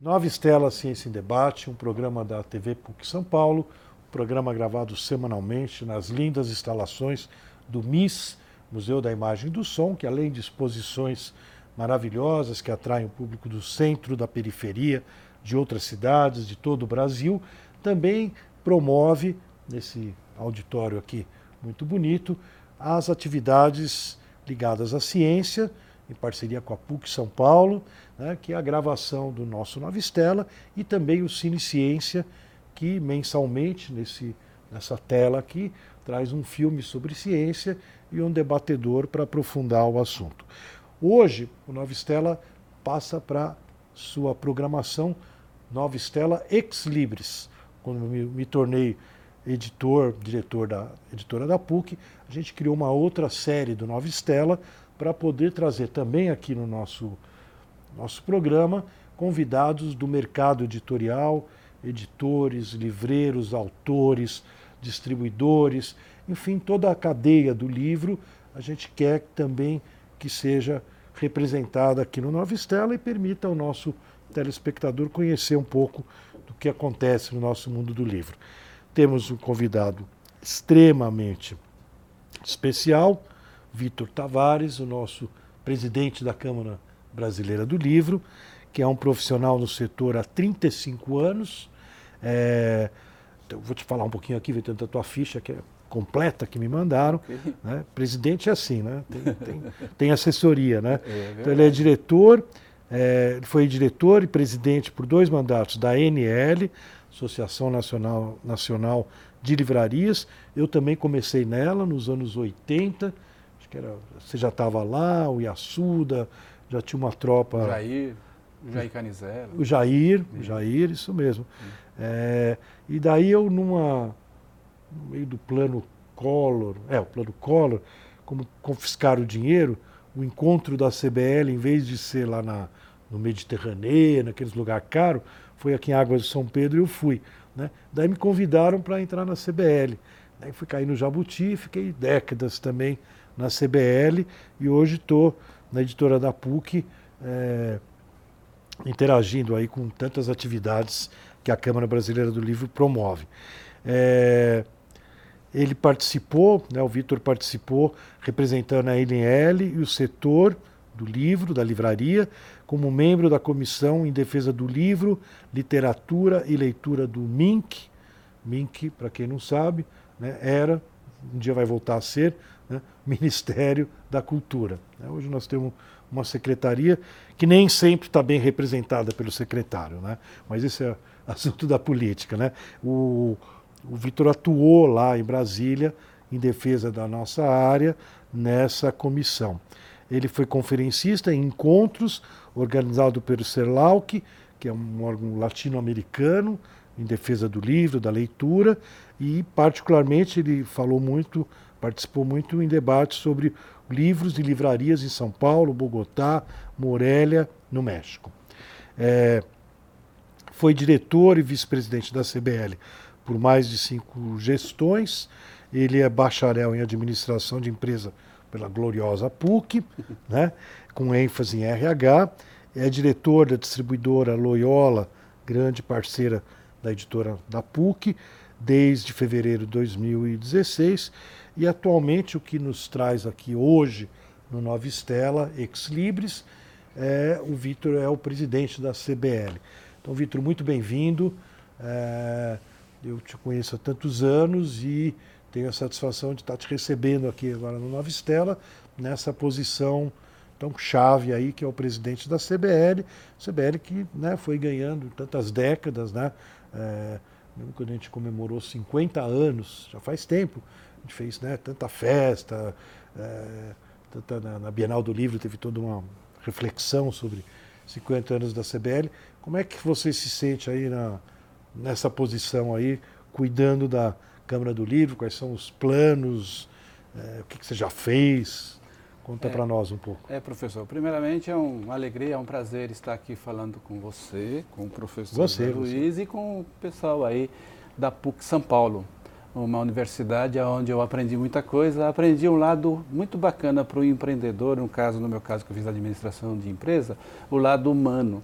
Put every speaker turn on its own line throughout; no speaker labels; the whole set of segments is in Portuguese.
Nova Estela Ciência em Debate, um programa da TV PUC São Paulo, um programa gravado semanalmente nas lindas instalações do MIS, Museu da Imagem e do Som, que além de exposições maravilhosas que atraem o público do centro, da periferia, de outras cidades, de todo o Brasil, também promove, nesse auditório aqui muito bonito, as atividades ligadas à ciência, em parceria com a PUC São Paulo, né, que é a gravação do nosso Nova Estela e também o Cine Ciência, que mensalmente, nesse, nessa tela aqui, traz um filme sobre ciência e um debatedor para aprofundar o assunto. Hoje, o Nova Estela passa para sua programação Nova Estela Ex Libris. Quando me, me tornei editor, diretor da editora da PUC, a gente criou uma outra série do Nova Estela para poder trazer também aqui no nosso, nosso programa convidados do mercado editorial, editores, livreiros, autores, distribuidores, enfim, toda a cadeia do livro, a gente quer também que seja representada aqui no Nova Estela e permita ao nosso telespectador conhecer um pouco do que acontece no nosso mundo do livro. Temos um convidado extremamente especial, Vitor Tavares, o nosso presidente da Câmara Brasileira do Livro, que é um profissional no setor há 35 anos. É, então, vou te falar um pouquinho aqui, Vitor, da tua ficha, que é completa que me mandaram. Okay. Né? Presidente é assim, né? Tem, tem, tem assessoria, né? É então ele é diretor, é, foi diretor e presidente por dois mandatos da NL, Associação Nacional, Nacional de Livrarias. Eu também comecei nela nos anos 80 acho que era, você já estava lá, o Iassuda, já tinha uma tropa.
Jair, o Jair Canizela.
O Jair, o Jair, isso mesmo. É, e daí eu numa. no meio do plano Collor, é, o plano Collor, como confiscar o dinheiro, o encontro da CBL, em vez de ser lá na, no Mediterrâneo, naqueles lugares caros, foi aqui em Águas de São Pedro e eu fui. Né? Daí me convidaram para entrar na CBL. Daí fui cair no Jabuti, fiquei décadas também na CBL e hoje estou na editora da PUC é, interagindo aí com tantas atividades que a Câmara Brasileira do Livro promove. É, ele participou, né, o Vitor participou representando a NL e o setor do livro, da livraria, como membro da Comissão em Defesa do Livro, Literatura e Leitura do MINC. MINC, para quem não sabe, né, era, um dia vai voltar a ser, né, Ministério da Cultura. Né. Hoje nós temos uma secretaria que nem sempre está bem representada pelo secretário, né? mas isso é assunto da política. Né? O, o Vitor atuou lá em Brasília em defesa da nossa área nessa comissão. Ele foi conferencista em encontros organizados pelo CERLAUC, que é um órgão latino-americano em defesa do livro, da leitura, e particularmente ele falou muito Participou muito em debates sobre livros e livrarias em São Paulo, Bogotá, Morelia, no México. É, foi diretor e vice-presidente da CBL por mais de cinco gestões. Ele é bacharel em administração de empresa pela gloriosa PUC, né, com ênfase em RH. É diretor da distribuidora Loyola, grande parceira da editora da PUC, desde fevereiro de 2016 e atualmente o que nos traz aqui hoje no Nova Estela, Ex Libris, é, o Vitor é o presidente da CBL. Então, Vitor, muito bem-vindo. É, eu te conheço há tantos anos e tenho a satisfação de estar te recebendo aqui agora no Nova Estela, nessa posição tão chave aí, que é o presidente da CBL. CBL que né, foi ganhando tantas décadas, né? É, quando a gente comemorou 50 anos, já faz tempo, a gente fez né, tanta festa, é, tanta, na, na, Bienal do Livro teve toda uma reflexão sobre 50 anos da CBL. Como é que você se sente aí na, nessa posição aí, cuidando da Câmara do Livro? Quais são os planos? É, o que, que, você já fez? Conta é, para nós um pouco.
É, professor, primeiramente é uma alegria, é um prazer estar aqui falando com você, com o professor
você,
Luiz
você.
e com o pessoal aí da PUC São Paulo uma universidade onde eu aprendi muita coisa. Aprendi um lado muito bacana para o empreendedor, no caso, no meu caso, que eu fiz administração de empresa, o lado humano.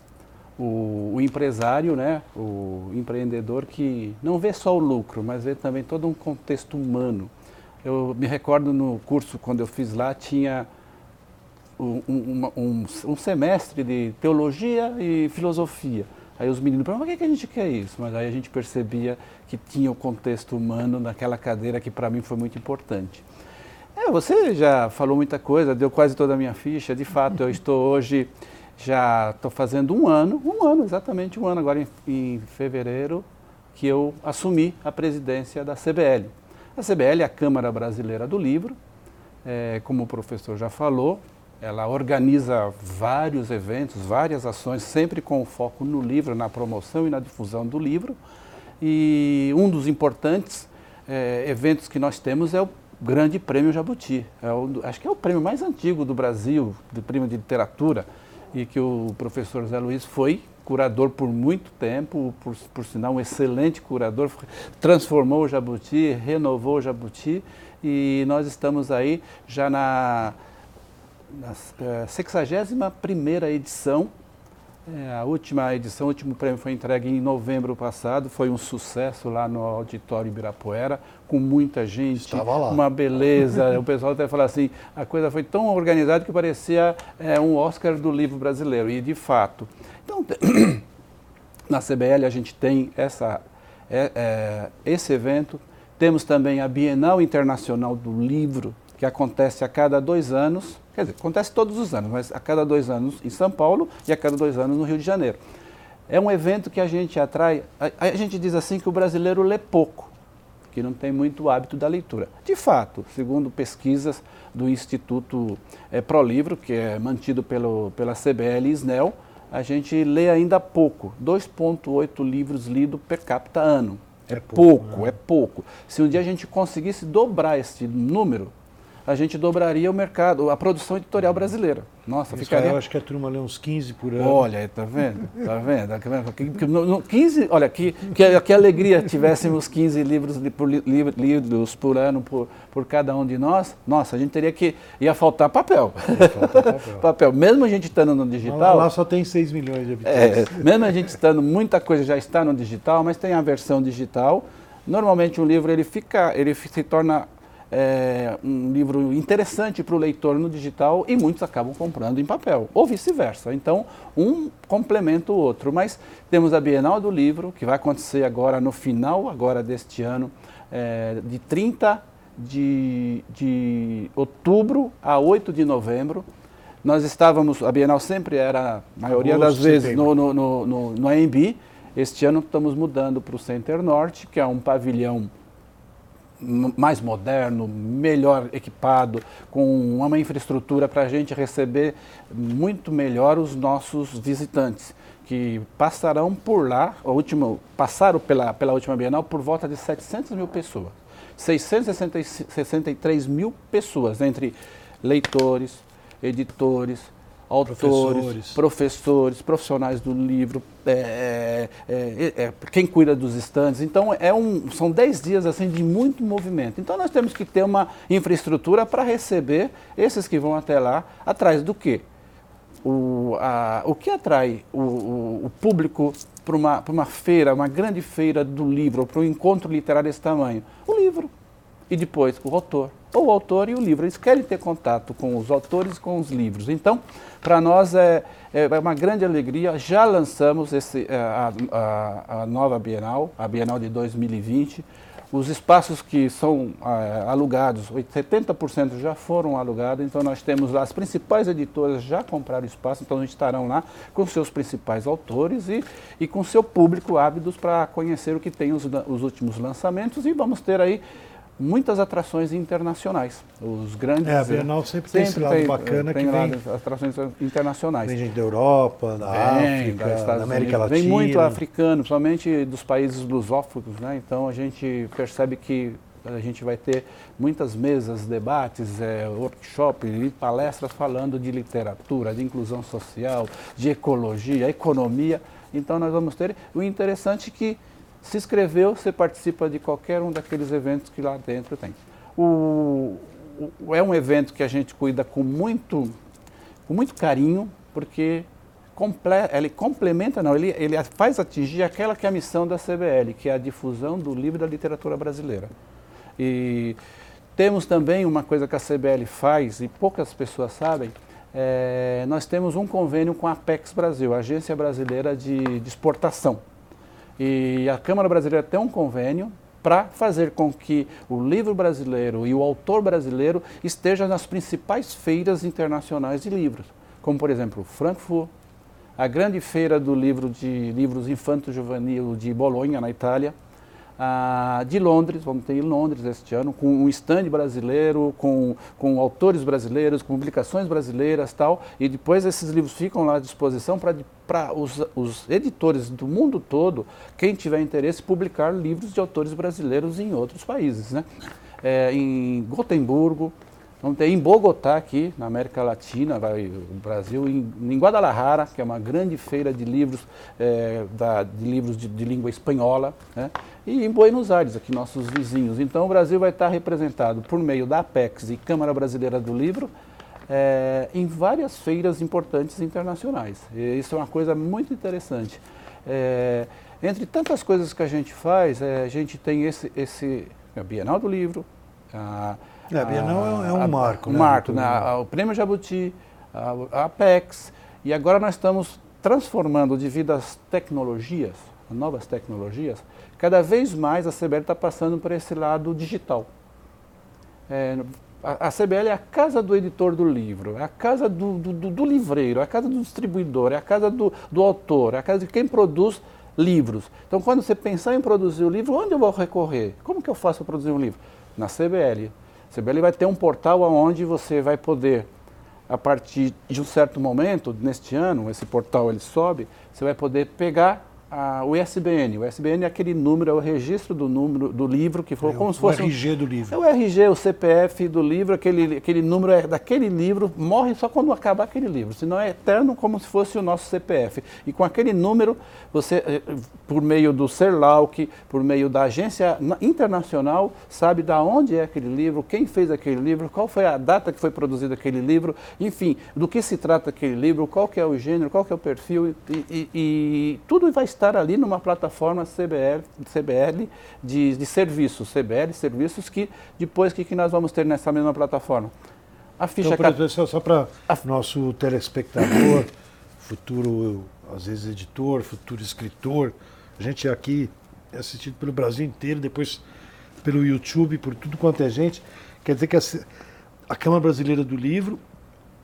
O, o, empresário, né, o empreendedor que não vê só o lucro, mas vê também todo um contexto humano. Eu me recordo no curso, quando eu fiz lá, tinha um, um, um, um semestre de teologia e filosofia. Aí os meninos perguntam, mas que, que a gente quer isso? Mas aí a gente percebia que tinha o contexto humano naquela cadeira que para mim foi muito importante. É, você já falou muita coisa, deu quase toda a minha ficha. De fato, eu estou hoje, já estou fazendo um ano, um ano, exatamente um ano, agora em, em fevereiro, que eu assumi a presidência da CBL. A CBL é a Câmara Brasileira do Livro, é, como o professor já falou, ela organiza vários eventos, várias ações, sempre com foco no livro, na promoção e na difusão do livro. E um dos importantes é, eventos que nós temos é o Grande Prêmio Jabuti. É o, acho que é o prêmio mais antigo do Brasil, de prêmio de literatura, e que o professor Zé Luiz foi curador por muito tempo, por, por sinal um excelente curador, transformou o Jabuti, renovou o Jabuti, e nós estamos aí já na, na é, 61ª edição é, a última edição, o último prêmio foi entregue em novembro passado, foi um sucesso lá no Auditório Ibirapuera, com muita gente,
Estava lá.
uma beleza. o pessoal até fala assim, a coisa foi tão organizada que parecia é, um Oscar do livro brasileiro, e de fato. Então, na CBL a gente tem essa, é, é, esse evento, temos também a Bienal Internacional do Livro, que acontece a cada dois anos, quer dizer, acontece todos os anos, mas a cada dois anos em São Paulo e a cada dois anos no Rio de Janeiro. É um evento que a gente atrai, a, a gente diz assim que o brasileiro lê pouco, que não tem muito hábito da leitura. De fato, segundo pesquisas do Instituto é, ProLivro, que é mantido pelo, pela CBL e SNEL, a gente lê ainda pouco, 2,8 livros lidos per capita ano. É, é pouco, pouco né? é pouco. Se um dia a gente conseguisse dobrar esse número, a gente dobraria o mercado, a produção editorial brasileira. Nossa,
Isso
ficaria.
Eu acho que a turma lê uns 15 por ano.
Olha, tá vendo? Tá vendo? 15, olha, que, que, que alegria tivéssemos 15 livros por, livros por ano por, por cada um de nós. Nossa, a gente teria que. ia faltar papel. Ia faltar papel. papel. Mesmo a gente estando no digital. Lá,
lá só tem 6 milhões de habitantes.
É, mesmo a gente estando, muita coisa já está no digital, mas tem a versão digital. Normalmente um livro ele fica, ele se torna é, um livro interessante para o leitor no digital e muitos acabam comprando em papel, ou vice-versa. Então, um complementa o outro. Mas temos a Bienal do Livro, que vai acontecer agora no final agora deste ano, é, de 30 de, de outubro a 8 de novembro. Nós estávamos, a Bienal sempre era, a maioria das vezes, no, no, no, no, no AMB. Este ano estamos mudando para o Center Norte, que é um pavilhão mais moderno, melhor equipado, com uma infraestrutura para a gente receber muito melhor os nossos visitantes, que passarão por lá, a última, passaram pela, pela última Bienal por volta de 700 mil pessoas. 663 mil pessoas, entre leitores, editores, autores, professores, professores profissionais do livro, é, é, é, é, quem cuida dos estandes. Então, é um, são 10 dias assim, de muito movimento. Então, nós temos que ter uma infraestrutura para receber esses que vão até lá, atrás do quê? O, a, o que atrai o, o, o público para uma, uma feira, uma grande feira do livro, para um encontro literário desse tamanho? O livro. E depois o autor ou o autor e o livro. Eles querem ter contato com os autores e com os livros. Então, para nós é, é, uma grande alegria. Já lançamos esse, é, a, a, a, nova Bienal, a Bienal de 2020. Os espaços que são é, alugados, 70% já foram alugados, então nós temos lá as principais editoras já compraram espaço, então gente estarão lá com seus principais autores e, e com seu público ávidos para conhecer o que tem os, os últimos lançamentos e vamos ter aí muitas atrações internacionais. Os grandes.
É, a Bienal sempre, sempre tem esse lado tem, bacana
tem
que vem.
atrações internacionais.
Vem gente da Europa, da vem, África, da, da América Unidos.
Latina. Vem muito africano, principalmente dos países lusófonos, né? Então a gente percebe que a gente vai ter muitas mesas, debates, é, workshops e palestras falando de literatura, de inclusão social, de ecologia, economia. Então nós vamos ter. O interessante é que se inscreveu, você participa de qualquer um daqueles eventos que lá dentro tem. O, o, é um evento que a gente cuida com muito, com muito carinho, porque comple ele complementa, não, ele, ele faz atingir aquela que é a missão da CBL, que é a difusão do livro da literatura brasileira. E temos também uma coisa que a CBL faz, e poucas pessoas sabem, é, nós temos um convênio com a Apex Brasil, a Agência Brasileira de, de Exportação. E a Câmara Brasileira tem um convênio para fazer com que o livro brasileiro e o autor brasileiro estejam nas principais feiras internacionais de livros, como por exemplo Frankfurt, a grande feira do livro de livros infanto-juvenil de Bolonha, na Itália, de Londres, vamos ter em Londres este ano, com um stand brasileiro, com, com autores brasileiros, com publicações brasileiras tal, e depois esses livros ficam lá à disposição para os, os editores do mundo todo, quem tiver interesse, publicar livros de autores brasileiros em outros países. Né? É, em Gotemburgo, Vamos ter em Bogotá, aqui, na América Latina, vai, o Brasil, em, em Guadalajara, que é uma grande feira de livros, é, da, de, livros de, de, língua espanhola, né? e em Buenos Aires, aqui nossos vizinhos. Então o Brasil vai estar representado por meio da Apex e Câmara Brasileira do Livro é, em várias feiras importantes internacionais. E isso é uma coisa muito interessante. É, entre tantas coisas que a gente faz, é, a gente tem esse, esse a Bienal do Livro, a,
é, a Bienal é, é um marco.
Um né? marco, né? o Prêmio Jabuti, a, Apex, e agora nós estamos transformando devido às tecnologias, novas tecnologias, cada vez mais a CBL está passando por esse lado digital. É, a, a, CBL é a casa do editor do livro, é a casa do, do, do, do livreiro, é a casa do distribuidor, é a casa do, do autor, é a casa de quem produz livros. Então, quando você pensar em produzir o livro, onde eu vou recorrer? Como que eu faço para produzir um livro? Na CBL. CBL vai ter um portal onde você vai poder, a partir de um certo momento, neste ano, esse portal ele sobe, você vai poder pegar a, o ISBN. O ISBN é aquele número, é o registro do número do livro que foi é como se fosse.
O RG do livro.
É o RG, o CPF do livro, aquele, aquele número é daquele livro, morre só quando acabar aquele livro. Senão é eterno como se fosse o nosso CPF. E com aquele número, você, eh, por meio do CERLAUC, por meio da agência internacional, sabe da onde é aquele livro, quem fez aquele livro, qual foi a data que foi produzido aquele livro, enfim, do que se trata aquele livro, qual que é o gênero, qual que é o perfil, e, e, e tudo vai estar ali numa plataforma CBL, CBL de, de serviços, CBL serviços que depois que, que nós vamos ter nessa mesma plataforma?
A ficha então, só, só para a... nosso telespectador, futuro, às vezes, editor, futuro escritor, a gente aqui é assistido pelo Brasil inteiro, depois pelo YouTube, por tudo quanto é gente. Quer dizer que a, a Câmara Brasileira do Livro,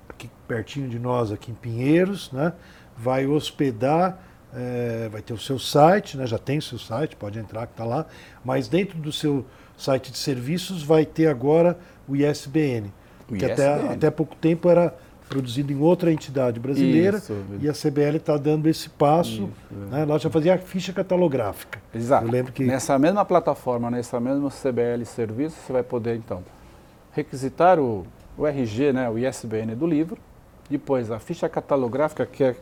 aqui pertinho de nós, aqui em Pinheiros, né, vai hospedar é, vai ter o seu site, né, já tem o seu site, pode entrar que está lá, mas dentro do seu site de serviços vai ter agora o ISBN, o que ISBN. Até, até pouco tempo era produzido em outra entidade brasileira Isso, e a CBL está dando esse passo. Isso, né, Nós já fazia a ficha catalográfica.
Exato. Eu lembro que... Nessa mesma plataforma, nessa mesma CBL Serviço, você vai poder então requisitar o, o RG, né, o ISBN do livro, depois a ficha catalográfica, que é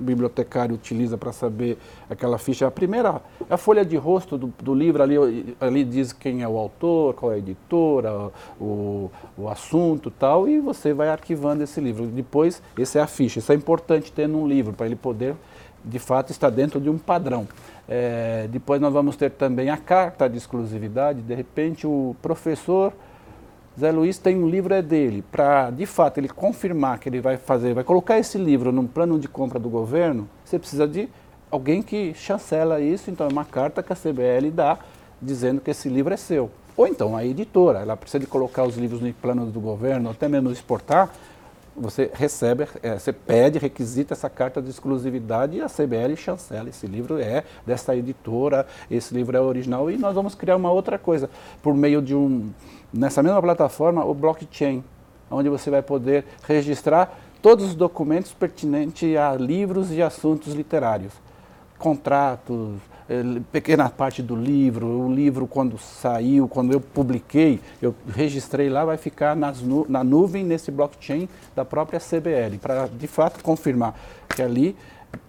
bibliotecário utiliza para saber aquela ficha. A primeira, a folha de rosto do, do, livro, ali, ali diz quem é o autor, qual é a editora, o, o assunto tal, e você vai arquivando esse livro. Depois, essa é a ficha. Isso é importante ter num livro, para ele poder, de fato, estar dentro de um padrão. É, depois nós vamos ter também a carta de exclusividade, de repente o professor Zé Luiz tem um livro é dele, para de fato ele confirmar que ele vai fazer, vai colocar esse livro num plano de compra do governo, você precisa de alguém que chancela isso, então é uma carta que a CBL dá dizendo que esse livro é seu. Ou então a editora, ela precisa de colocar os livros no plano do governo, até mesmo exportar, você recebe, é, você pede, requisita essa carta de exclusividade e a CBL chancela. Esse livro é dessa editora, esse livro é original e nós vamos criar uma outra coisa por meio de um nessa mesma plataforma o blockchain, onde você vai poder registrar todos os documentos pertinentes a livros e assuntos literários, contratos, pequena parte do livro, o livro quando saiu, quando eu publiquei, eu registrei lá, vai ficar nu na nuvem nesse blockchain da própria CBL, para de fato confirmar que ali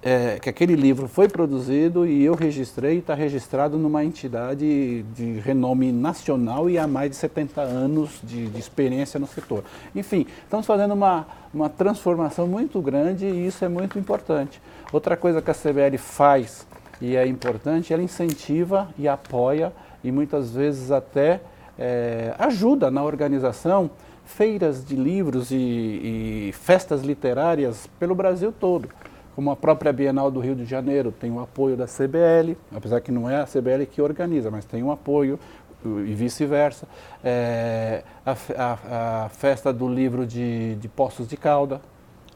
é, que aquele livro foi produzido e eu registrei está registrado numa entidade de renome nacional e há mais de 70 anos de, de, experiência no setor. Enfim, estamos fazendo uma, uma transformação muito grande e isso é muito importante. Outra coisa que a CBL faz e é importante, ela incentiva e apoia e muitas vezes até é, ajuda na organização feiras de livros e, e festas literárias pelo Brasil todo como a própria Bienal do Rio de Janeiro tem o apoio da CBL, apesar que não é a CBL que organiza, mas tem um apoio e vice-versa. É, a, a, a, festa do livro de, de Poços de Calda.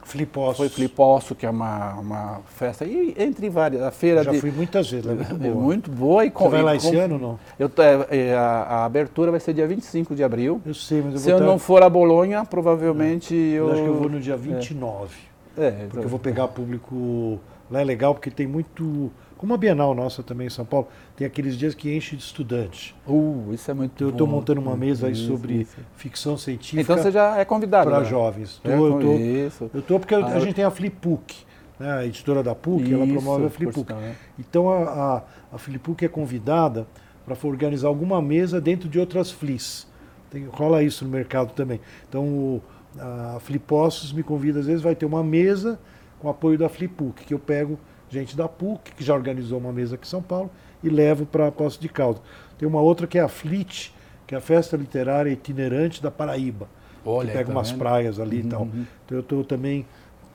Fliposso.
Foi Fliposso, que é uma, uma festa, e entre várias. A feira
Já
de,
fui muitas vezes, é muito boa. É
muito boa. E
com, Você vai lá esse ano ou não?
Eu, é, a, a, abertura vai ser dia 25 de abril.
Eu sei, mas eu
Se
vou
eu não for a Bolonha, provavelmente
é.
eu...
eu... acho que eu vou no dia 29. É. É, porque eu vou pegar público. Lá é legal porque tem muito. Como a Bienal nossa também em São Paulo, tem aqueles dias que enche de estudantes.
Uh, isso é muito então,
Eu estou montando uma mesa aí sobre isso. ficção científica.
Então você já é convidado.
Para né? jovens. Tô, é, eu tô, isso. Eu estou porque ah, a gente tem a Flipbook, né? a editora da PUC, isso, ela promove a Flipbook. Né? Então a, a, a Flipbook é convidada para organizar alguma mesa dentro de outras FLIs. Tem, rola isso no mercado também. Então o a Flipostos me convida, às vezes, vai ter uma mesa com apoio da Flipuc, que eu pego gente da PUC, que já organizou uma mesa aqui em São Paulo, e levo para Poço de Caldas. Tem uma outra que é a FLIT, que é a Festa Literária Itinerante da Paraíba. Olha, que pega tá umas vendo? praias ali uhum, e tal. Uhum. Então eu estou também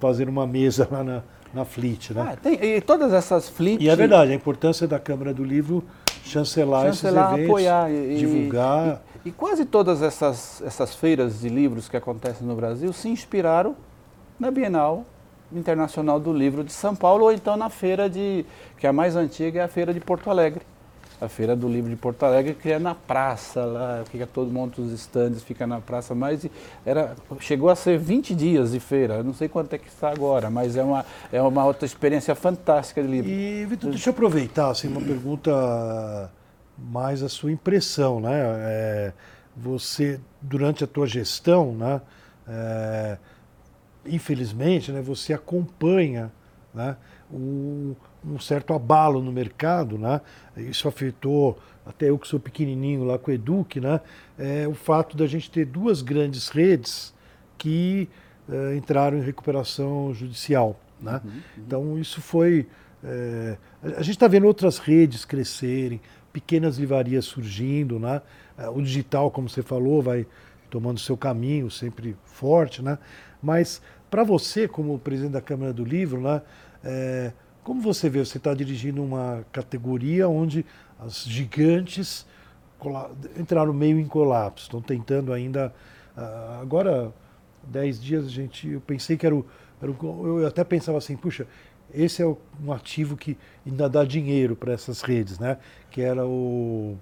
fazendo uma mesa lá na, na FLIT. Né?
Ah, tem, e todas essas FLIT...
E é verdade, a importância da Câmara do Livro chancelar, chancelar esses eventos,
apoiar
e, divulgar...
E, e quase todas essas, essas feiras de livros que acontecem no Brasil se inspiraram na Bienal Internacional do Livro de São Paulo, ou então na feira de, que é a mais antiga, é a feira de Porto Alegre. A feira do livro de Porto Alegre, que é na praça, lá, fica todo mundo, os estandes, fica na praça, mas era, chegou a ser 20 dias de feira, não sei quanto é que está agora, mas é uma, é uma outra experiência fantástica de livro.
E, Vitor, deixa eu aproveitar, assim, uma pergunta mais a sua impressão, né? É, você, durante a tua gestão, né? É, infelizmente, né, você acompanha né, um, um, certo abalo no mercado, né? Isso afetou até eu que sou pequenininho lá com o Eduque, né? É, o fato da gente ter duas grandes redes que é, entraram em recuperação judicial, né? Uhum, uhum. Então isso foi é, a gente está vendo outras redes crescerem, pequenas livrarias surgindo, né? É, o digital, como você falou, vai tomando seu caminho, sempre forte, né? Mas para você, como presidente da Câmara do Livro, né? É, como você vê, você está dirigindo uma categoria onde as gigantes entraram meio em colapso, estão tentando ainda. Uh, agora, dez dias, gente, eu pensei que era o, era o. Eu até pensava assim, puxa, esse é um ativo que ainda dá dinheiro para essas redes, né? Que era o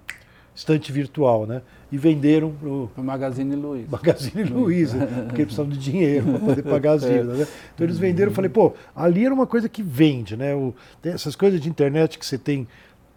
estante virtual, né? E venderam para o
Magazine Luiza.
Magazine Luiza, porque eles precisavam de dinheiro para poder pagar as é. dívidas, né? Então eles venderam, eu falei, pô, ali era uma coisa que vende, né? O, essas coisas de internet que você tem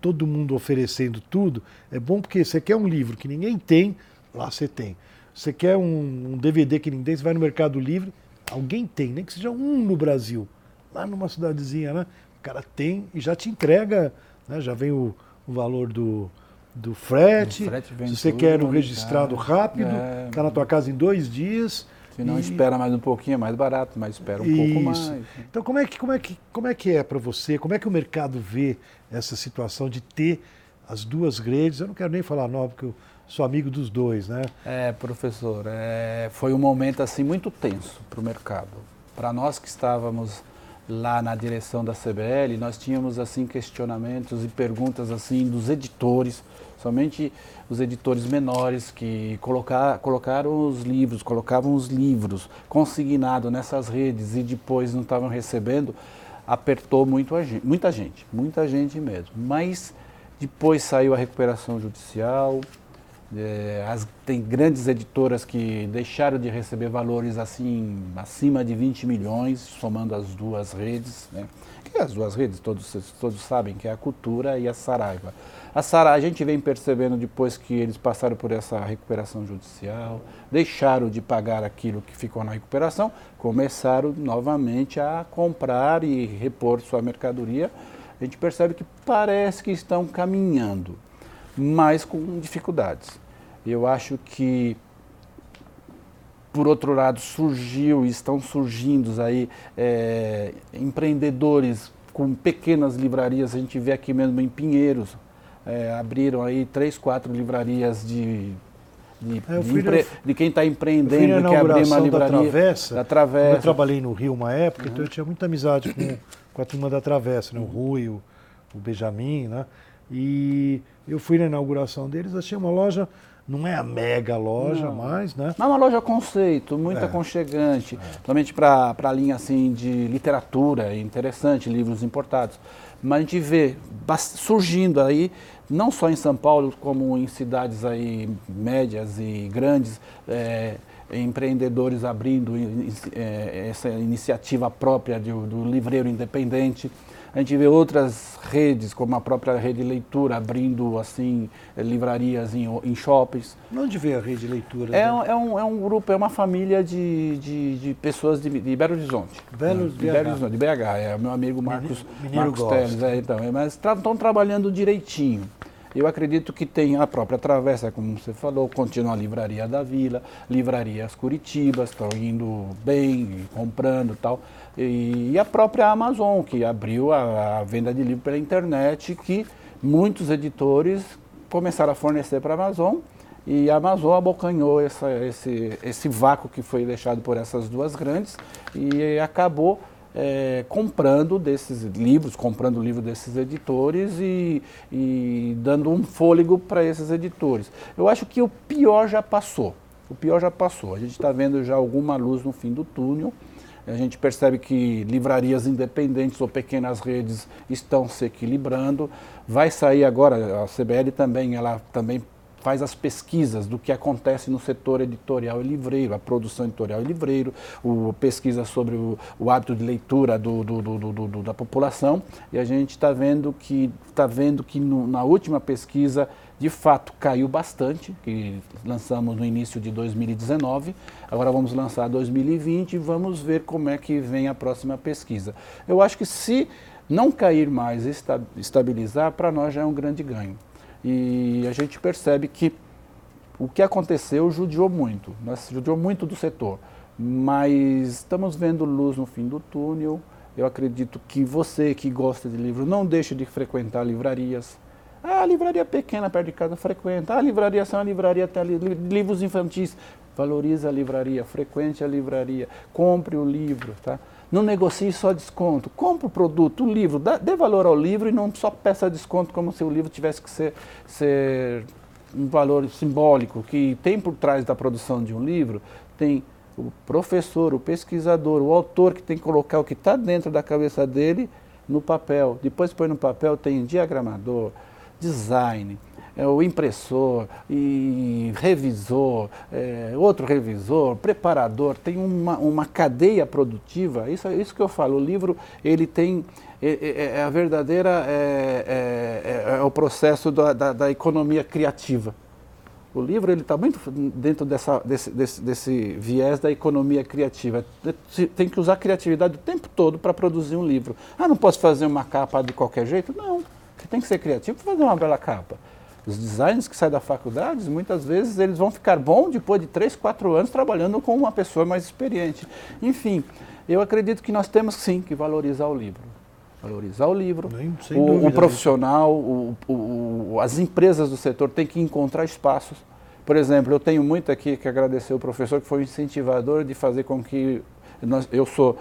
todo mundo oferecendo tudo, é bom porque você quer um livro que ninguém tem, lá você tem. Você quer um, um DVD que ninguém tem, você vai no Mercado Livre, alguém tem, nem que seja um no Brasil lá numa cidadezinha, né? O cara tem e já te entrega, né? já vem o, o valor do, do frete. frete Se você quer um registrado cara. rápido, está é, tá na tua casa em dois dias.
Se não e... espera mais um pouquinho, é mais barato, mas espera um Isso. pouco mais.
Então como é que, como é que, como é, que é para você? Como é que o mercado vê essa situação de ter as duas redes? Eu não quero nem falar nova, porque eu sou amigo dos dois, né?
É, professor, é, foi um momento assim muito tenso para o mercado. Para nós que estávamos lá na direção da CBL, nós tínhamos assim questionamentos e perguntas assim dos editores, somente os editores menores que colocar, colocaram os livros, colocavam os livros consignados nessas redes e depois não estavam recebendo, apertou muito a gente, muita gente, muita gente mesmo. Mas depois saiu a recuperação judicial, é, as, tem grandes editoras que deixaram de receber valores assim acima de 20 milhões, somando as duas redes. Né? que as duas redes, todos, todos sabem, que é a Cultura e a Saraiva. A Saraiva, a gente vem percebendo depois que eles passaram por essa recuperação judicial, deixaram de pagar aquilo que ficou na recuperação, começaram novamente a comprar e repor sua mercadoria. A gente percebe que parece que estão caminhando, mas com dificuldades. Eu acho que por outro lado, surgiu, estão surgindo aí é, empreendedores com pequenas livrarias, a gente vê aqui mesmo em Pinheiros, é, abriram aí três, quatro livrarias de, de, é, de, empre... de quem está empreendendo,
que abrir uma livraria. Da
Travessa,
da Travessa. Eu trabalhei no Rio uma época, uhum. então eu tinha muita amizade com, com a turma da Travessa, né? o Rui, o, o Benjamin, né? E eu fui na inauguração deles, achei uma loja não é a mega loja não. mais, né?
Mas é uma loja conceito, muito é. aconchegante, é. principalmente para a linha assim, de literatura, é interessante, livros importados. Mas a gente vê surgindo aí, não só em São Paulo, como em cidades aí médias e grandes, é, empreendedores abrindo é, essa iniciativa própria do, do livreiro independente. A gente vê outras redes, como a própria rede leitura, abrindo assim livrarias em, em shoppings.
Onde vê a rede leitura?
É, né? é, um, é um grupo, é uma família de, de, de pessoas de, de Belo Horizonte.
Belo,
de, Belo Horizonte, de BH. É o meu amigo Marcos, Marcos Teles. É, então, é, mas estão trabalhando direitinho. Eu acredito que tem a própria Travessa, como você falou, continua a Livraria da Vila, Livrarias Curitibas, estão indo bem, comprando e tal. E a própria Amazon, que abriu a, a venda de livro pela internet, que muitos editores começaram a fornecer para a Amazon e a Amazon abocanhou essa, esse, esse vácuo que foi deixado por essas duas grandes e acabou é, comprando desses livros, comprando livro desses editores e, e dando um fôlego para esses editores. Eu acho que o pior já passou. O pior já passou. A gente está vendo já alguma luz no fim do túnel. A gente percebe que livrarias independentes ou pequenas redes estão se equilibrando. Vai sair agora, a CBL também, ela também faz as pesquisas do que acontece no setor editorial e livreiro, a produção editorial e livreiro, o, pesquisa sobre o, o hábito de leitura do, do, do, da população, e a gente está vendo que, tá vendo que no, na última pesquisa de fato caiu bastante, que lançamos no início de 2019, agora vamos lançar 2020 e vamos ver como é que vem a próxima pesquisa. Eu acho que se não cair mais e estabilizar, para nós já é um grande ganho. E a gente percebe que o que aconteceu judiou muito, nós judiou muito do setor, mas estamos vendo luz no fim do túnel. Eu acredito que você que gosta de livro não deixe de frequentar livrarias. Ah, a livraria pequena perto de casa frequenta. Ah, livraria são a livraria tem livros infantis. Valorize a livraria, frequente a livraria, compre o livro, tá? Não negocie só desconto. Compre o produto, o livro, dá, dê valor ao livro e não só peça desconto como se o livro tivesse que ser, ser um valor simbólico. que tem por trás da produção de um livro, tem o professor, o pesquisador, o autor que tem que colocar o que está dentro da cabeça dele no papel. Depois põe no papel, tem diagramador, design, é, o impressor e revisor, é, outro revisor, preparador, tem uma, uma cadeia produtiva. Isso é isso que eu falo. O livro ele tem é, é, é a verdadeira é, é, é, o processo da, da, da, economia criativa. O livro ele está muito dentro dessa, desse, desse, desse viés da economia criativa. Tem que usar a criatividade o tempo todo para produzir um livro. Ah, não posso fazer uma capa de qualquer jeito? Não. Você tem que ser criativo para fazer uma bela capa. Os designers que saem da faculdade, muitas vezes eles vão ficar bom depois de 3, 4 anos trabalhando com uma pessoa mais experiente. Enfim, eu acredito que nós temos sim que valorizar o livro. Valorizar o livro, o, o, profissional, o, o, as empresas do setor têm que encontrar espaços. Por exemplo, eu tenho muito aqui que agradecer o professor que foi o incentivador de fazer com que nós, eu sou,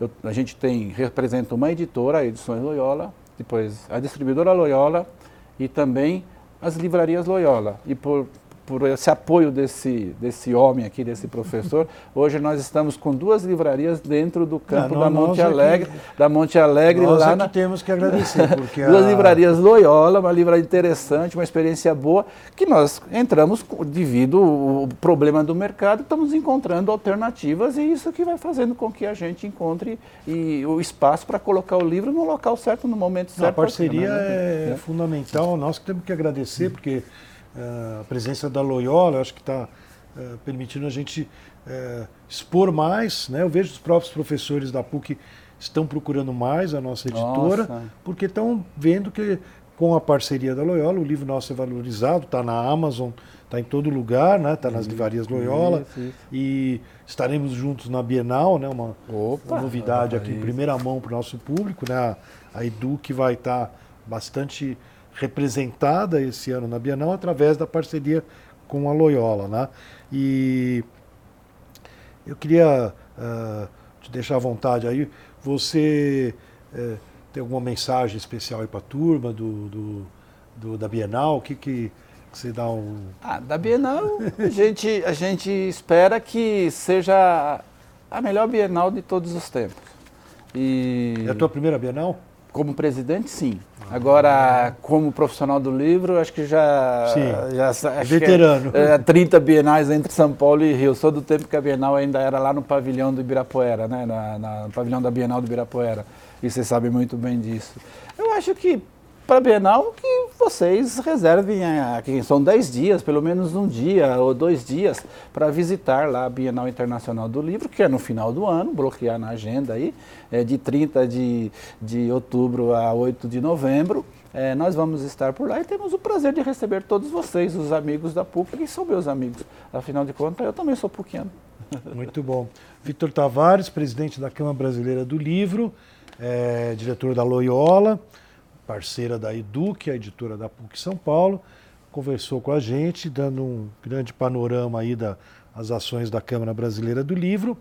eu, a gente tem representa uma editora, a Edições Loyola, depois a distribuidora Loyola e também as livrarias Loyola. E por, por esse apoio desse, desse homem aqui, desse professor, hoje nós estamos com duas livrarias dentro do campo não, da Monte Alegre, aqui, da Monte Alegre
nós
lá
é na... temos que agradecer porque
duas a... livrarias Loyola, uma livraria interessante, uma experiência boa, que nós entramos devido ao problema do mercado, estamos encontrando alternativas e isso que vai fazendo com que a gente encontre e, o espaço para colocar o livro no local certo, no momento certo.
a parceria é, é fundamental, nós que temos que agradecer porque a presença da Loyola, acho que está eh, permitindo a gente eh, expor mais. Né? Eu vejo os próprios professores da PUC estão procurando mais a nossa editora, nossa. porque estão vendo que com a parceria da Loyola, o livro nosso é valorizado, está na Amazon, está em todo lugar, né? Está nas livrarias Loyola. Isso, isso. E estaremos juntos na Bienal, né? Uma, Opa, uma novidade aqui em primeira mão para o nosso público, né? A Edu que vai estar tá bastante representada esse ano na Bienal através da parceria com a Loyola. Né? E eu queria uh, te deixar à vontade aí. Você uh, tem alguma mensagem especial aí para a turma do, do, do, da Bienal? O que, que você dá um.
Ah, da Bienal, a gente, a gente espera que seja a melhor Bienal de todos os tempos.
E... É a tua primeira Bienal?
Como presidente, sim. Agora, como profissional do livro, acho que já.
Sim. já acho Veterano.
Que é, é, 30 bienais entre São Paulo e Rio. Sou do tempo que a Bienal ainda era lá no pavilhão do Ibirapuera, né? Na, na, no pavilhão da Bienal do Ibirapuera. E você sabe muito bem disso. Eu acho que para a Bienal que vocês reservem aqui. São 10 dias, pelo menos um dia ou dois dias, para visitar lá a Bienal Internacional do Livro, que é no final do ano, bloquear na agenda aí, é de 30 de, de outubro a 8 de novembro. É, nós vamos estar por lá e temos o prazer de receber todos vocês, os amigos da PUC, que são meus amigos. Afinal de contas, eu também sou PUCiano.
Muito bom. Vitor Tavares, presidente da Câmara Brasileira do Livro, é, diretor da Loyola parceira da Eduque, a editora da PUC São Paulo, conversou com a gente, dando um grande panorama aí das da, ações da Câmara Brasileira do Livro.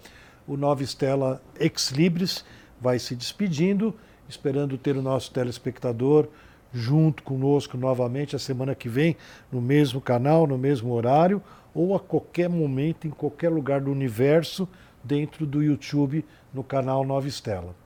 O Nova Estela Ex Libris vai se despedindo, esperando ter o nosso telespectador junto conosco novamente a semana que vem, no mesmo canal, no mesmo horário, ou a qualquer momento, em qualquer lugar do universo, dentro do YouTube, no canal Nova Estela.